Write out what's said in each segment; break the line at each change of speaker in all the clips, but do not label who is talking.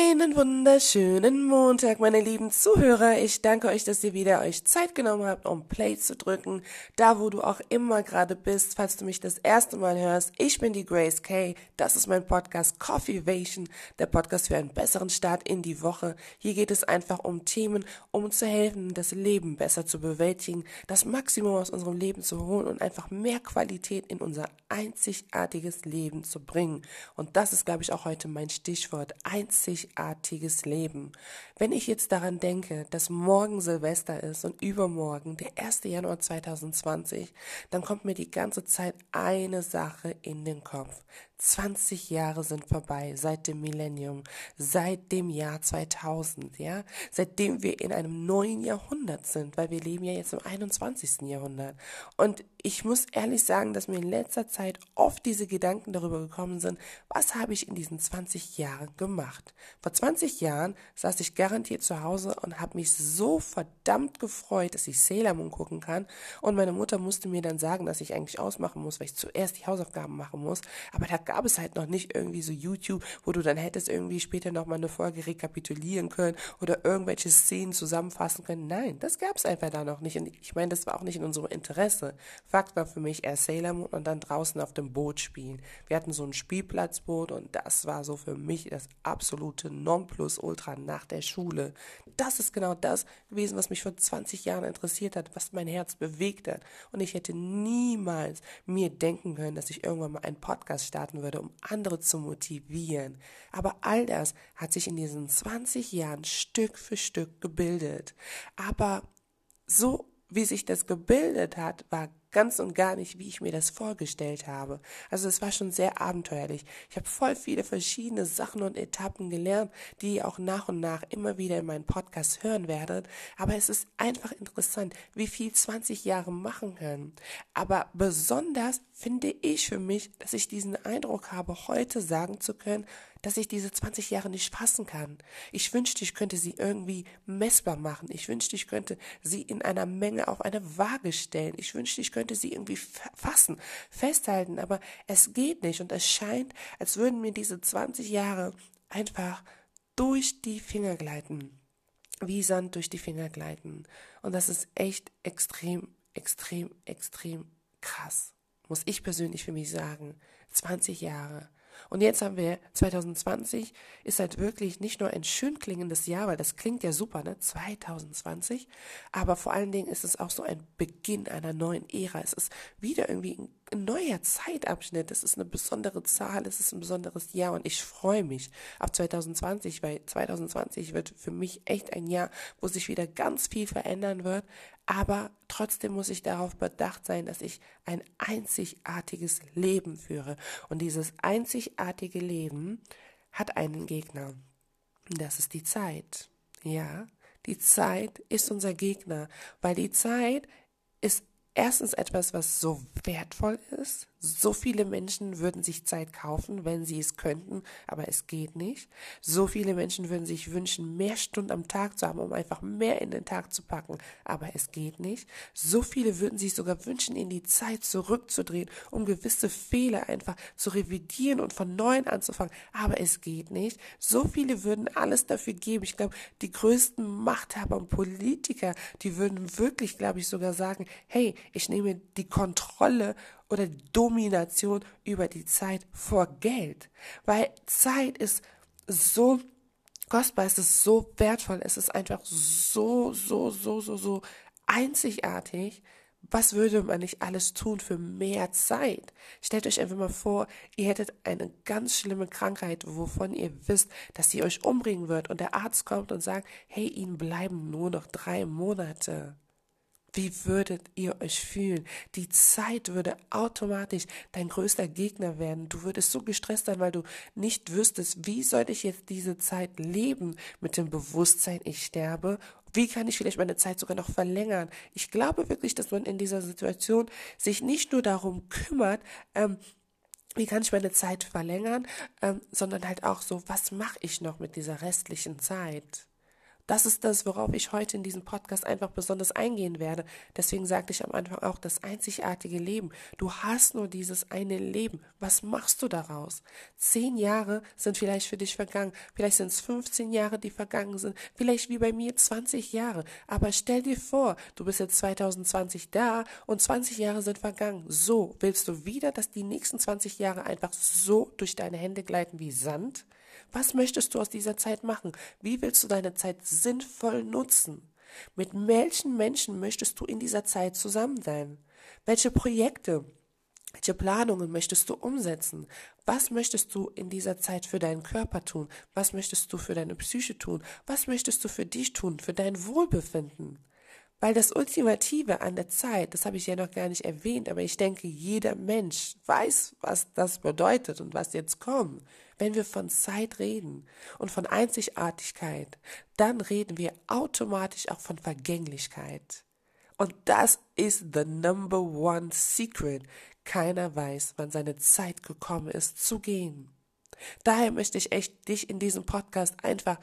Einen wunderschönen Montag, meine lieben Zuhörer. Ich danke euch, dass ihr wieder euch Zeit genommen habt, um Play zu drücken. Da, wo du auch immer gerade bist, falls du mich das erste Mal hörst. Ich bin die Grace Kay. Das ist mein Podcast Coffeevation, der Podcast für einen besseren Start in die Woche. Hier geht es einfach um Themen, um zu helfen, das Leben besser zu bewältigen, das Maximum aus unserem Leben zu holen und einfach mehr Qualität in unser einzigartiges Leben zu bringen. Und das ist, glaube ich, auch heute mein Stichwort. Einzig einzigartiges Leben. Wenn ich jetzt daran denke, dass morgen Silvester ist und übermorgen der 1. Januar 2020, dann kommt mir die ganze Zeit eine Sache in den Kopf. 20 Jahre sind vorbei seit dem Millennium, seit dem Jahr 2000, ja, seitdem wir in einem neuen Jahrhundert sind, weil wir leben ja jetzt im 21. Jahrhundert. Und ich muss ehrlich sagen, dass mir in letzter Zeit oft diese Gedanken darüber gekommen sind, was habe ich in diesen 20 Jahren gemacht? Vor 20 Jahren saß ich garantiert zu Hause und habe mich so verdammt gefreut, dass ich Sailor Moon gucken kann. Und meine Mutter musste mir dann sagen, dass ich eigentlich ausmachen muss, weil ich zuerst die Hausaufgaben machen muss. Aber da gab es halt noch nicht irgendwie so YouTube, wo du dann hättest irgendwie später nochmal eine Folge rekapitulieren können oder irgendwelche Szenen zusammenfassen können. Nein, das gab es einfach da noch nicht. Und ich meine, das war auch nicht in unserem Interesse. Fakt war für mich erst Sailor Moon und dann draußen auf dem Boot spielen. Wir hatten so ein Spielplatzboot und das war so für mich das absolute Nonplusultra nach der Schule. Das ist genau das gewesen, was mich vor 20 Jahren interessiert hat, was mein Herz bewegt hat. Und ich hätte niemals mir denken können, dass ich irgendwann mal einen Podcast starten würde, um andere zu motivieren. Aber all das hat sich in diesen 20 Jahren Stück für Stück gebildet. Aber so wie sich das gebildet hat, war ganz und gar nicht, wie ich mir das vorgestellt habe. Also es war schon sehr abenteuerlich. Ich habe voll viele verschiedene Sachen und Etappen gelernt, die ihr auch nach und nach immer wieder in meinen Podcast hören werdet. Aber es ist einfach interessant, wie viel 20 Jahre machen können. Aber besonders finde ich für mich, dass ich diesen Eindruck habe, heute sagen zu können, dass ich diese 20 Jahre nicht fassen kann. Ich wünschte, ich könnte sie irgendwie messbar machen. Ich wünschte, ich könnte sie in einer Menge auf eine Waage stellen. Ich wünschte, ich könnte sie irgendwie fassen, festhalten, aber es geht nicht und es scheint, als würden mir diese 20 Jahre einfach durch die Finger gleiten. Wie Sand durch die Finger gleiten. Und das ist echt extrem, extrem, extrem krass. Muss ich persönlich für mich sagen. 20 Jahre. Und jetzt haben wir 2020, ist halt wirklich nicht nur ein schön klingendes Jahr, weil das klingt ja super, ne? 2020. Aber vor allen Dingen ist es auch so ein Beginn einer neuen Ära. Es ist wieder irgendwie ein neuer Zeitabschnitt. Es ist eine besondere Zahl, es ist ein besonderes Jahr und ich freue mich auf 2020, weil 2020 wird für mich echt ein Jahr, wo sich wieder ganz viel verändern wird. Aber trotzdem muss ich darauf bedacht sein, dass ich ein einzigartiges Leben führe. Und dieses einzigartige Leben hat einen Gegner. Das ist die Zeit. Ja, die Zeit ist unser Gegner, weil die Zeit ist erstens etwas, was so wertvoll ist. So viele Menschen würden sich Zeit kaufen, wenn sie es könnten, aber es geht nicht. So viele Menschen würden sich wünschen, mehr Stunden am Tag zu haben, um einfach mehr in den Tag zu packen, aber es geht nicht. So viele würden sich sogar wünschen, in die Zeit zurückzudrehen, um gewisse Fehler einfach zu revidieren und von neuem anzufangen, aber es geht nicht. So viele würden alles dafür geben. Ich glaube, die größten Machthaber und Politiker, die würden wirklich, glaube ich, sogar sagen, hey, ich nehme die Kontrolle oder die Domination über die Zeit vor Geld. Weil Zeit ist so kostbar, es ist so wertvoll, es ist einfach so, so, so, so, so einzigartig. Was würde man nicht alles tun für mehr Zeit? Stellt euch einfach mal vor, ihr hättet eine ganz schlimme Krankheit, wovon ihr wisst, dass sie euch umbringen wird und der Arzt kommt und sagt, hey, ihnen bleiben nur noch drei Monate. Wie würdet ihr euch fühlen? Die Zeit würde automatisch dein größter Gegner werden. Du würdest so gestresst sein, weil du nicht wüsstest, wie soll ich jetzt diese Zeit leben mit dem Bewusstsein, ich sterbe. Wie kann ich vielleicht meine Zeit sogar noch verlängern? Ich glaube wirklich, dass man in dieser Situation sich nicht nur darum kümmert, ähm, wie kann ich meine Zeit verlängern, ähm, sondern halt auch so, was mache ich noch mit dieser restlichen Zeit? Das ist das, worauf ich heute in diesem Podcast einfach besonders eingehen werde. Deswegen sagte ich am Anfang auch das einzigartige Leben. Du hast nur dieses eine Leben. Was machst du daraus? Zehn Jahre sind vielleicht für dich vergangen. Vielleicht sind es 15 Jahre, die vergangen sind. Vielleicht wie bei mir 20 Jahre. Aber stell dir vor, du bist jetzt 2020 da und 20 Jahre sind vergangen. So, willst du wieder, dass die nächsten 20 Jahre einfach so durch deine Hände gleiten wie Sand? Was möchtest du aus dieser Zeit machen? Wie willst du deine Zeit sinnvoll nutzen? Mit welchen Menschen möchtest du in dieser Zeit zusammen sein? Welche Projekte, welche Planungen möchtest du umsetzen? Was möchtest du in dieser Zeit für deinen Körper tun? Was möchtest du für deine Psyche tun? Was möchtest du für dich tun, für dein Wohlbefinden? Weil das Ultimative an der Zeit, das habe ich ja noch gar nicht erwähnt, aber ich denke, jeder Mensch weiß, was das bedeutet und was jetzt kommt. Wenn wir von Zeit reden und von Einzigartigkeit, dann reden wir automatisch auch von Vergänglichkeit. Und das ist the number one secret. Keiner weiß, wann seine Zeit gekommen ist zu gehen. Daher möchte ich echt dich in diesem Podcast einfach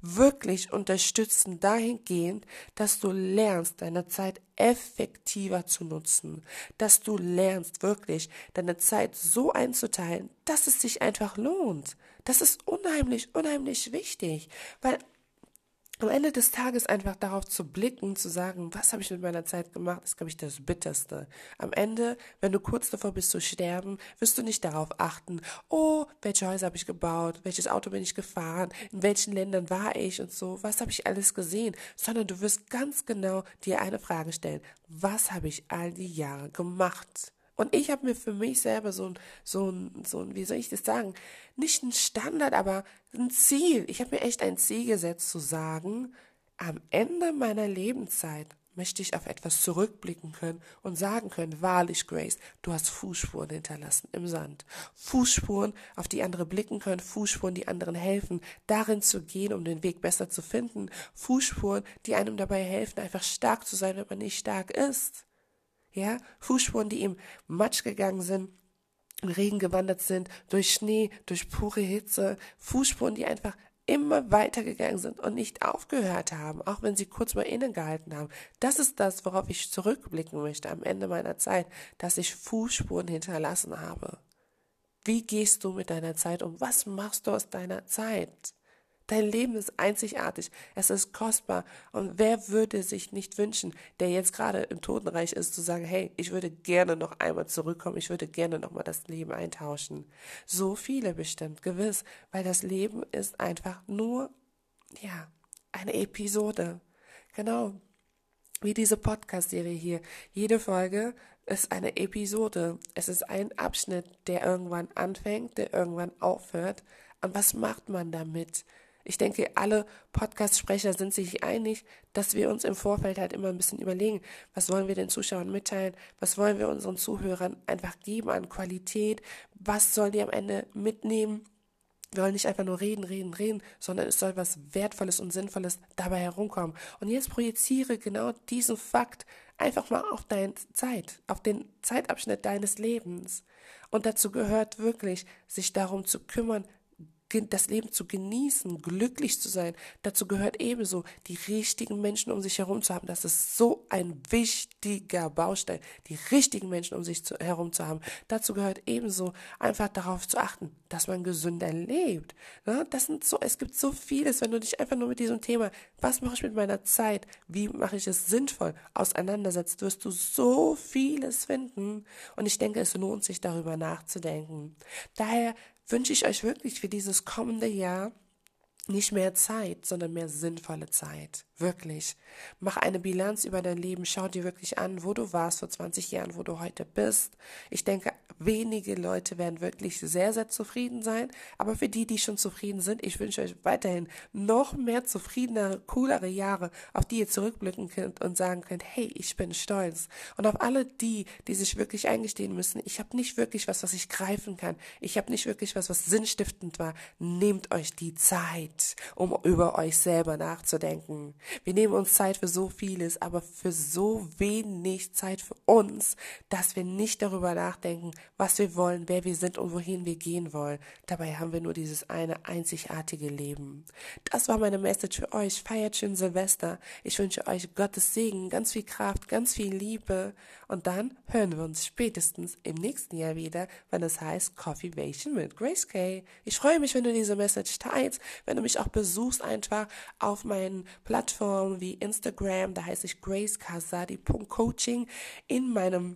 wirklich unterstützen dahingehend, dass du lernst, deine Zeit effektiver zu nutzen, dass du lernst wirklich deine Zeit so einzuteilen, dass es sich einfach lohnt. Das ist unheimlich, unheimlich wichtig, weil am Ende des Tages einfach darauf zu blicken, zu sagen, was habe ich mit meiner Zeit gemacht, ist, glaube ich, das Bitterste. Am Ende, wenn du kurz davor bist zu sterben, wirst du nicht darauf achten, oh, welche Häuser habe ich gebaut, welches Auto bin ich gefahren, in welchen Ländern war ich und so, was habe ich alles gesehen, sondern du wirst ganz genau dir eine Frage stellen, was habe ich all die Jahre gemacht? Und ich habe mir für mich selber so ein, so ein, so ein, wie soll ich das sagen, nicht ein Standard, aber ein Ziel. Ich habe mir echt ein Ziel gesetzt zu sagen, am Ende meiner Lebenszeit möchte ich auf etwas zurückblicken können und sagen können, wahrlich, Grace, du hast Fußspuren hinterlassen im Sand. Fußspuren, auf die andere blicken können, Fußspuren, die anderen helfen, darin zu gehen, um den Weg besser zu finden. Fußspuren, die einem dabei helfen, einfach stark zu sein, wenn man nicht stark ist ja, Fußspuren, die im Matsch gegangen sind, im Regen gewandert sind, durch Schnee, durch pure Hitze, Fußspuren, die einfach immer weitergegangen sind und nicht aufgehört haben, auch wenn sie kurz mal innegehalten haben. Das ist das, worauf ich zurückblicken möchte am Ende meiner Zeit, dass ich Fußspuren hinterlassen habe. Wie gehst du mit deiner Zeit um? Was machst du aus deiner Zeit? Dein Leben ist einzigartig, es ist kostbar. Und wer würde sich nicht wünschen, der jetzt gerade im Totenreich ist, zu sagen, hey, ich würde gerne noch einmal zurückkommen, ich würde gerne noch mal das Leben eintauschen. So viele bestimmt, gewiss, weil das Leben ist einfach nur, ja, eine Episode. Genau. Wie diese Podcast-Serie hier. Jede Folge ist eine Episode. Es ist ein Abschnitt, der irgendwann anfängt, der irgendwann aufhört. Und was macht man damit? Ich denke, alle Podcast-Sprecher sind sich einig, dass wir uns im Vorfeld halt immer ein bisschen überlegen, was wollen wir den Zuschauern mitteilen, was wollen wir unseren Zuhörern einfach geben an Qualität, was sollen die am Ende mitnehmen. Wir wollen nicht einfach nur reden, reden, reden, sondern es soll was Wertvolles und Sinnvolles dabei herumkommen. Und jetzt projiziere genau diesen Fakt einfach mal auf deine Zeit, auf den Zeitabschnitt deines Lebens. Und dazu gehört wirklich, sich darum zu kümmern, das Leben zu genießen, glücklich zu sein. Dazu gehört ebenso, die richtigen Menschen um sich herum zu haben. Das ist so ein wichtiger Baustein, die richtigen Menschen um sich zu, herum zu haben. Dazu gehört ebenso, einfach darauf zu achten, dass man gesünder lebt. Ne? Das sind so, es gibt so vieles, wenn du dich einfach nur mit diesem Thema, was mache ich mit meiner Zeit, wie mache ich es sinnvoll, auseinandersetzt, wirst du so vieles finden. Und ich denke, es lohnt sich darüber nachzudenken. Daher wünsche ich euch wirklich für dieses kommende Jahr nicht mehr Zeit, sondern mehr sinnvolle Zeit. Wirklich. Mach eine Bilanz über dein Leben. Schau dir wirklich an, wo du warst vor 20 Jahren, wo du heute bist. Ich denke, wenige Leute werden wirklich sehr, sehr zufrieden sein. Aber für die, die schon zufrieden sind, ich wünsche euch weiterhin noch mehr zufriedenere, coolere Jahre, auf die ihr zurückblicken könnt und sagen könnt, hey, ich bin stolz. Und auf alle die, die sich wirklich eingestehen müssen, ich habe nicht wirklich was, was ich greifen kann. Ich habe nicht wirklich was, was sinnstiftend war. Nehmt euch die Zeit, um über euch selber nachzudenken. Wir nehmen uns Zeit für so vieles, aber für so wenig Zeit für uns, dass wir nicht darüber nachdenken, was wir wollen, wer wir sind und wohin wir gehen wollen. Dabei haben wir nur dieses eine einzigartige Leben. Das war meine Message für euch. Feiert schön Silvester. Ich wünsche euch Gottes Segen, ganz viel Kraft, ganz viel Liebe. Und dann hören wir uns spätestens im nächsten Jahr wieder, wenn es heißt Coffee Vation mit Grace Kay. Ich freue mich, wenn du diese Message teilst, wenn du mich auch besuchst einfach auf meinen Plattformen wie Instagram, da heiße ich gracekasadi.coaching in meinem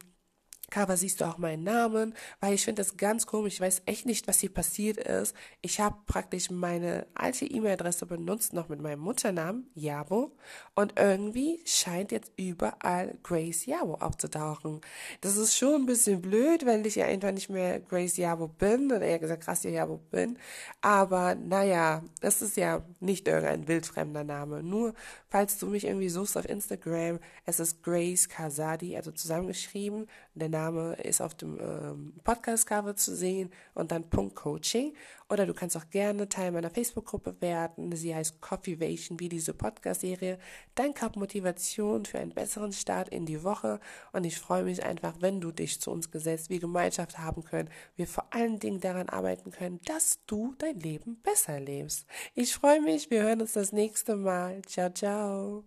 Cover siehst du auch meinen Namen, weil ich finde das ganz komisch. Ich weiß echt nicht, was hier passiert ist. Ich habe praktisch meine alte E-Mail-Adresse benutzt, noch mit meinem Mutternamen, Jabo. Und irgendwie scheint jetzt überall Grace Jabo aufzutauchen. Das ist schon ein bisschen blöd, weil ich ja einfach nicht mehr Grace Jabo bin, oder eher gesagt Gracia Jabo bin. Aber naja, das ist ja nicht irgendein wildfremder Name. Nur, falls du mich irgendwie suchst auf Instagram, es ist Grace Kazadi, also zusammengeschrieben. Der Name ist auf dem ähm, Podcast-Cover zu sehen und dann Punkt Coaching. Oder du kannst auch gerne Teil meiner Facebook-Gruppe werden. Sie heißt Coffeevation, wie diese Podcast-Serie. Dein Cup Motivation für einen besseren Start in die Woche. Und ich freue mich einfach, wenn du dich zu uns gesetzt, wie Gemeinschaft haben können. Wir vor allen Dingen daran arbeiten können, dass du dein Leben besser lebst. Ich freue mich. Wir hören uns das nächste Mal. Ciao, ciao.